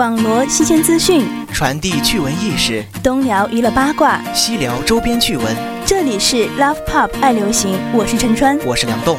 网罗新鲜资讯，传递趣闻轶事，东聊娱乐八卦，西聊周边趣闻。这里是 Love Pop 爱流行，我是陈川，我是梁栋。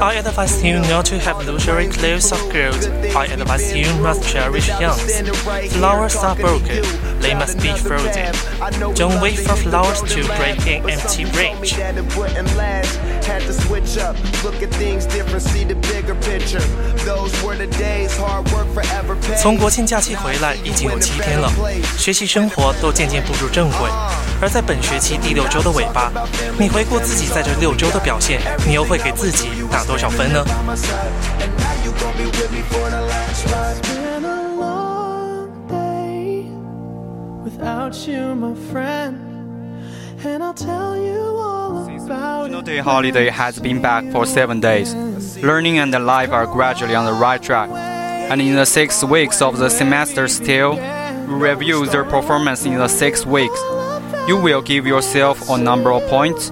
I advise you not to have luxury clothes of gold. I advise you must cherish youngs. Flowers are broken, they must be frozen. Don't wait for flowers to break an empty branch. Had to switch up, look at things different, see the bigger picture. Those were the days, hard work forever paid. 从国庆假期回来已经有七天了，学习生活都渐渐步入正轨。而在本学期第六周的尾巴，你回顾自己在这六周的表现，你又会给自己打多少分呢？It. Day holiday has been back for seven days. Learning and life are gradually on the right track. And in the six weeks of the semester still, review their performance in the six weeks. You will give yourself a number of points.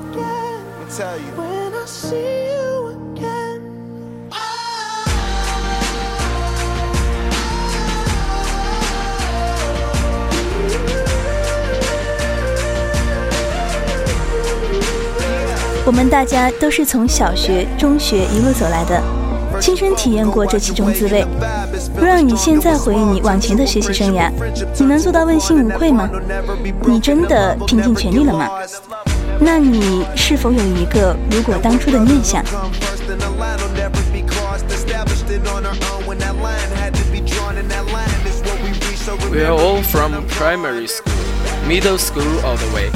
我们大家都是从小学、中学一路走来的，亲身体验过这其中滋味。不让你现在回忆你往前的学习生涯，你能做到问心无愧吗？你真的拼尽全力了吗？那你是否有一个如果当初的念想？We are all from primary school, middle school all the way.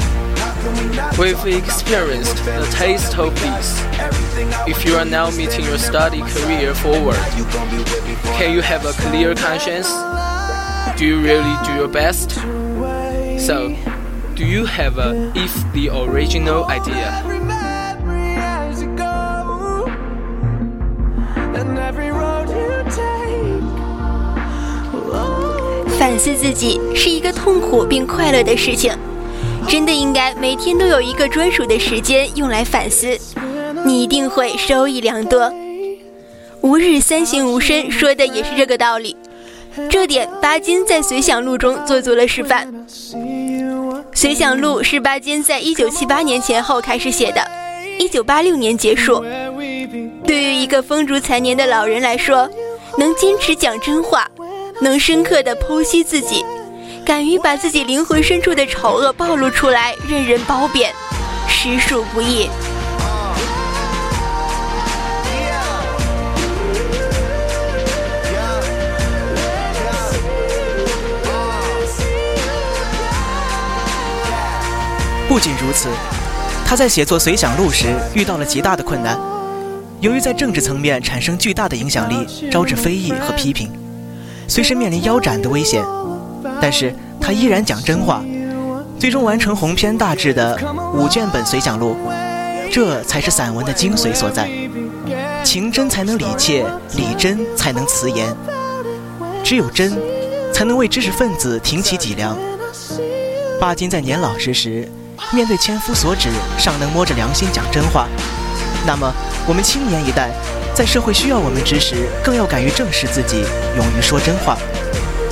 We've experienced the taste of this. If you are now meeting your study career forward, can you have a clear conscience? Do you really do your best? So, do you have a if the original idea? Every memory as you go, and every road you take. Oh, 反思自己是一个痛苦并快乐的事情， 真的应该每天都有一个专属的时间用来反思，你一定会收益良多。吾日三省吾身说的也是这个道理，这点巴金在《随想录》中做足了示范。《随想录》是巴金在一九七八年前后开始写的，一九八六年结束。对于一个风烛残年的老人来说，能坚持讲真话，能深刻地剖析自己，敢于把自己灵魂深处的丑恶暴露出来，任人褒贬，实属不易。不仅如此，他在写作《随想录》时遇到了极大的困难。由于在政治层面产生巨大的影响力，招致非议和批评，随时面临腰斩的危险。但是他依然讲真话，最终完成鸿篇大制的五卷本《随想录》，这才是散文的精髓所在。情真才能理切，理真才能辞严。只有真，才能为知识分子挺起脊梁。巴金在年老之时，面对千夫所指，尚能摸着良心讲真话。那么，我们青年一代，在社会需要我们之时，更要敢于正视自己，勇于说真话。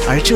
而这，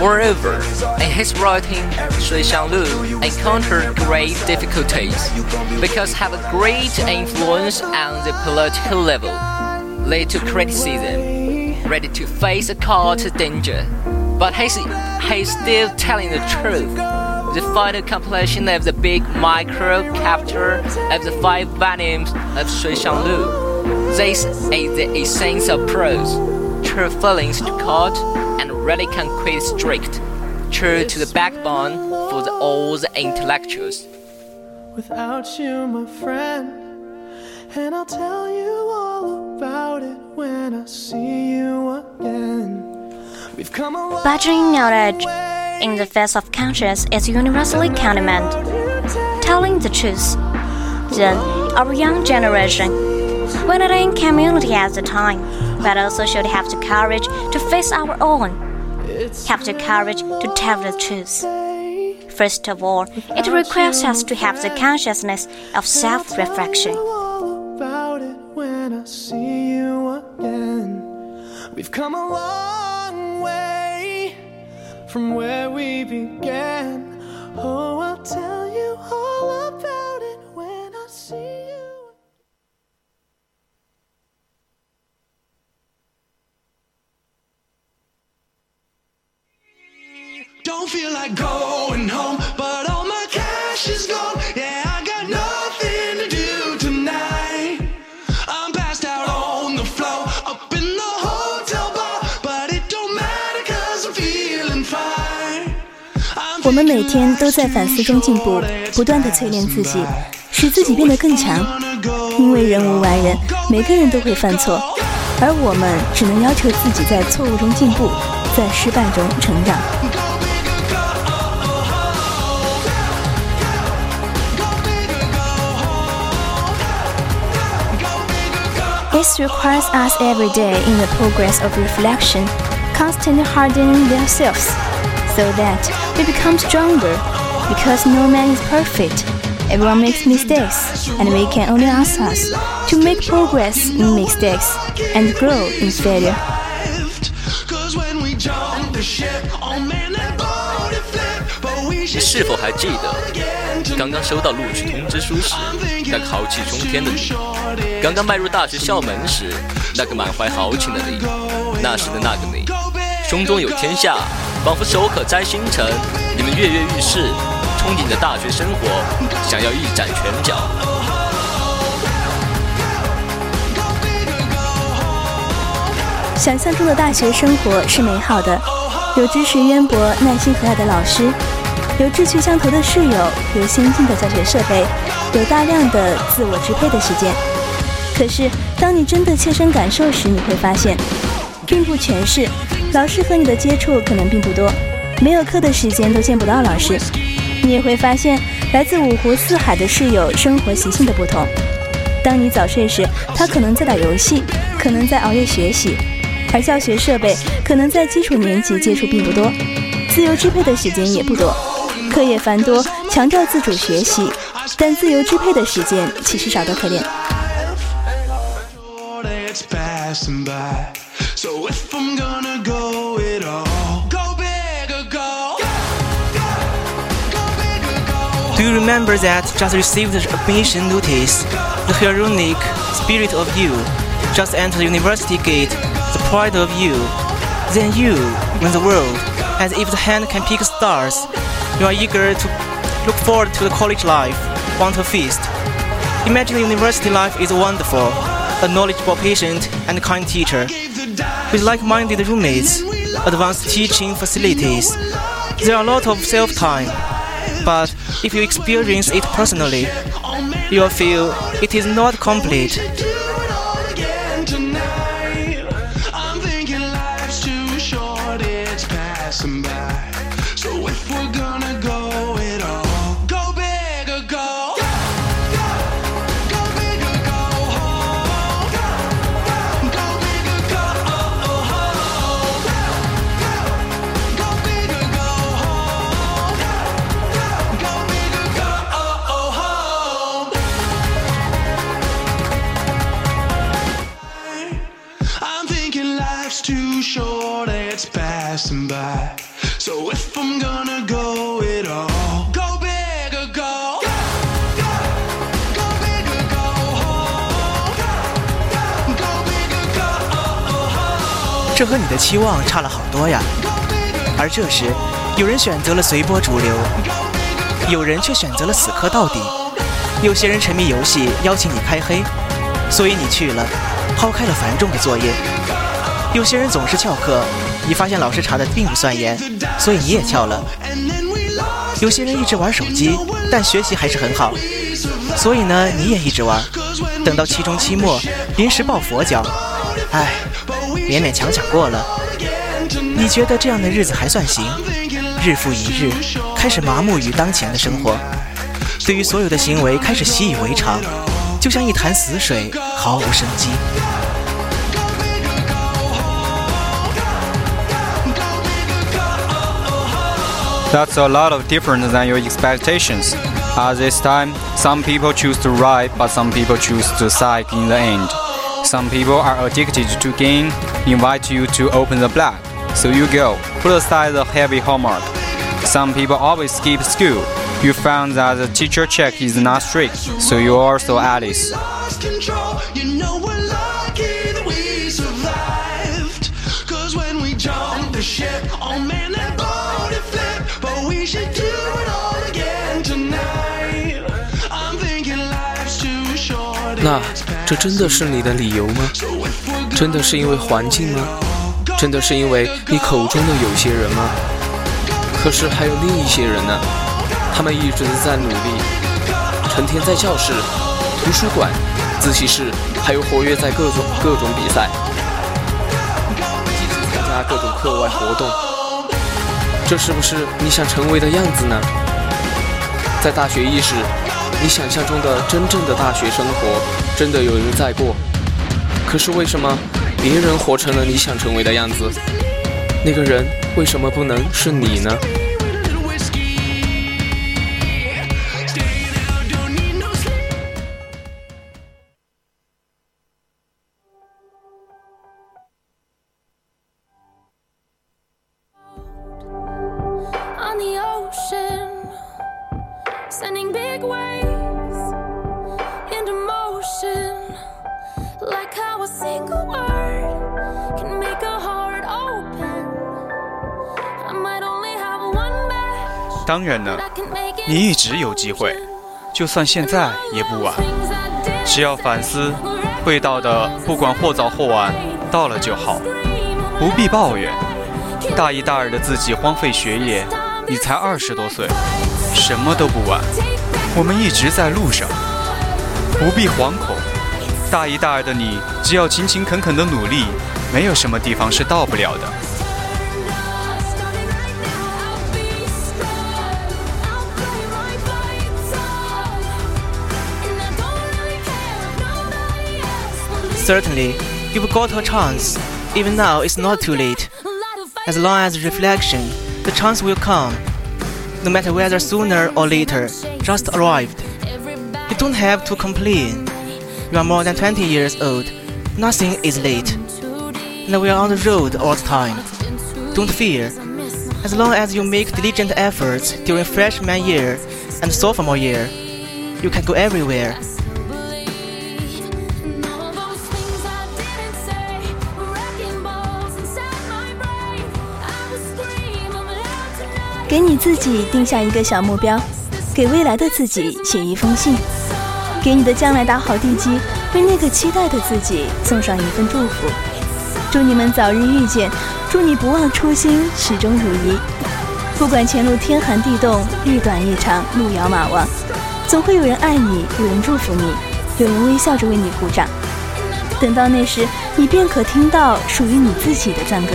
Moreover, in his writing, Shui Xianglu encountered great difficulties because have a great influence on the political level, led to criticism, ready to face a to danger. But he's, he's still telling the truth. The final compilation of the big micro capture of the five volumes of Shui Xianglu. This is the essence of prose, true feelings to court and really concrete strict, true to the backbone for the, old intellectuals. Without you, my friend, and I'll tell you all about it when I see you again. We've come a long Badgering knowledge in the face of conscience is universally condemned. Telling the truth. Then, our young generation, we're not in community at the time, but also should have the courage to face our own, have the courage to tell the truth. First of all, it requires us to have the consciousness of self reflection. all about it when I see you again. We've come a long way from where we began. Oh, I'll tell feel like going home, but all my cash is gone. Yeah, I got nothing to do tonight. I'm passed out on the floor, up in the hotel bar, but it don't matter cause I'm feeling fine. 我们每天都在反思中进步，不断的淬炼自己，使自己变得更强。因为人无完人，每个人都会犯错，而我们只能要求自己在错误中进步，在失败中成长。This requires us every day in the progress of reflection, constantly hardening ourselves, so that we become stronger. Because no man is perfect, everyone makes mistakes, and we can only ask us to make progress in mistakes and grow in failure. 刚刚收到录取通知书时，那个豪气冲天的你；刚刚迈入大学校门时，那个满怀豪情的你；那时的那个你，胸中有天下，仿佛手可摘星辰。你们跃跃欲试，憧憬着大学生活，想要一展拳脚。想象中的大学生活是美好的，有知识渊博、耐心和蔼的老师，有志趣相投的室友，有先进的教学设备，有大量的自我支配的时间。可是，当你真的切身感受时，你会发现，并不全是。老师和你的接触可能并不多，没有课的时间都见不到老师。你也会发现，来自五湖四海的室友生活习性的不同。当你早睡时，他可能在打游戏，可能在熬夜学习。而教学设备可能在基础年级接触并不多，自由支配的时间也不多，课业繁多，强调自主学习，但自由支配的时间其实少得可怜。 that's passing by. So if I'm gonna go it all, go big or go. Go big or go. Do you remember that just received the admission notice? The heroic spirit of you just entered the university gate, the pride of you. Then you, when the world, as if the hand can pick stars, you are eager to look forward to the college life, want a feast. Imagine university life is wonderful, a knowledgeable patient and kind teacher, with like-minded roommates, advanced teaching facilities. There are a lot of self-time, but if you experience it personally, you'll feel it is not complete. Passing by. So if I'm gonna go it all, go big or go. Go, go big or go home. Go big or go home. 这和你的期望差了好多呀。而这时，有人选择了随波逐流，有人却选择了死磕到底。有些人沉迷游戏，邀请你开黑，所以你去了，抛开了繁重的作业。有些人总是翘课，你发现老师查的并不算严，所以你也翘了。有些人一直玩手机，但学习还是很好，所以呢，你也一直玩。等到期中期末，临时抱佛脚，唉，勉勉强强过了。你觉得这样的日子还算行？日复一日，开始麻木于当前的生活。对于所有的行为开始习以为常，就像一潭死水，毫无生机。That's a lot of different than your expectations. At this time, some people choose to ride, but some people choose to psych in the end. Some people are addicted to game, invite you to open the black, so you go, put aside the heavy homework. Some people always skip school, you found that the teacher check is not strict, so you also Alice. 那这真的是你的理由吗？真的是因为环境吗？真的是因为你口中的有些人吗？可是还有另一些人呢？他们一直在努力，成天在教室、图书馆、自习室，还有活跃在各种各种比赛，参加各种课外活动。这是不是你想成为的样子呢？在大学伊始，你想象中的真正的大学生活，真的有人在过。可是为什么别人活成了你想成为的样子？那个人为什么不能是你呢？当然了你一直有机会，就算现在也不晚。只要反思，会到的，不管或早或晚，到了就好，不必抱怨。大一、大二的自己荒废学业，你才二十多岁，什么都不晚。我们一直在路上，不必惶恐。大一、大二的你，只要勤勤恳恳的努力，没有什么地方是到不了的。Certainly, you've got a chance. Even now, it's not too late. As long as reflection, the chance will come. No matter whether sooner or later, just arrived. You don't have to complain. You are more than 20 years old. Nothing is late. And we are on the road all the time. Don't fear. As long as you make diligent efforts during freshman year and sophomore year, you can go everywhere. 给你自己定下一个小目标，给未来的自己写一封信，给你的将来打好地基，为那个期待的自己送上一份祝福。祝你们早日遇见，祝你不忘初心，始终如一。不管前路天寒地冻，日短夜长，路遥马忘，总会有人爱你，有人祝福你，有人微笑着为你鼓掌。等到那时，你便可听到属于你自己的赞歌。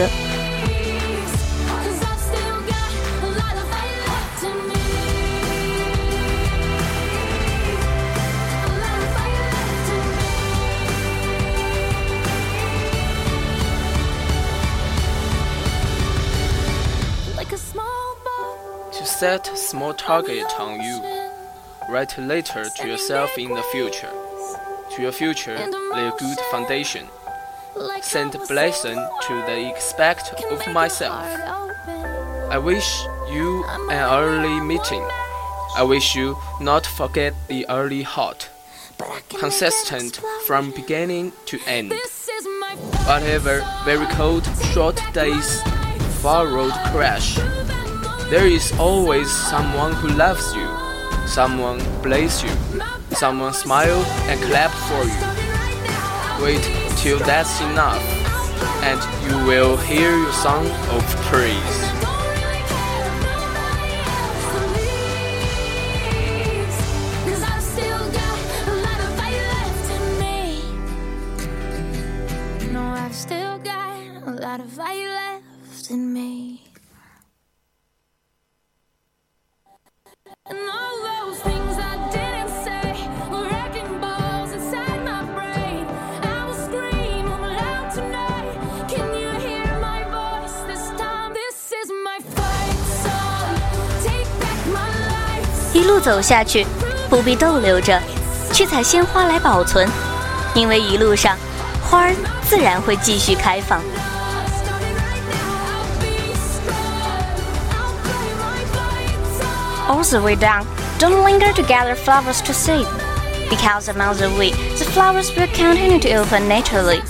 Set small target on you. Write a letter to yourself in the future. To your future, lay a good foundation. send blessing to the expect of myself. I wish you an early meeting. I wish you not forget the early heart, consistent from beginning to end. Whatever very cold, short days, far road crash, there is always someone who loves you, someone bless you, someone smile and clap for you. Wait till that's enough, and you will hear your song of praise. 一路走下去，不必逗留着，去采鲜花来保存，因为一路上花儿自然会继续开放。All the way down, don't linger to gather flowers to see, because among the way, the flowers will continue to open naturally.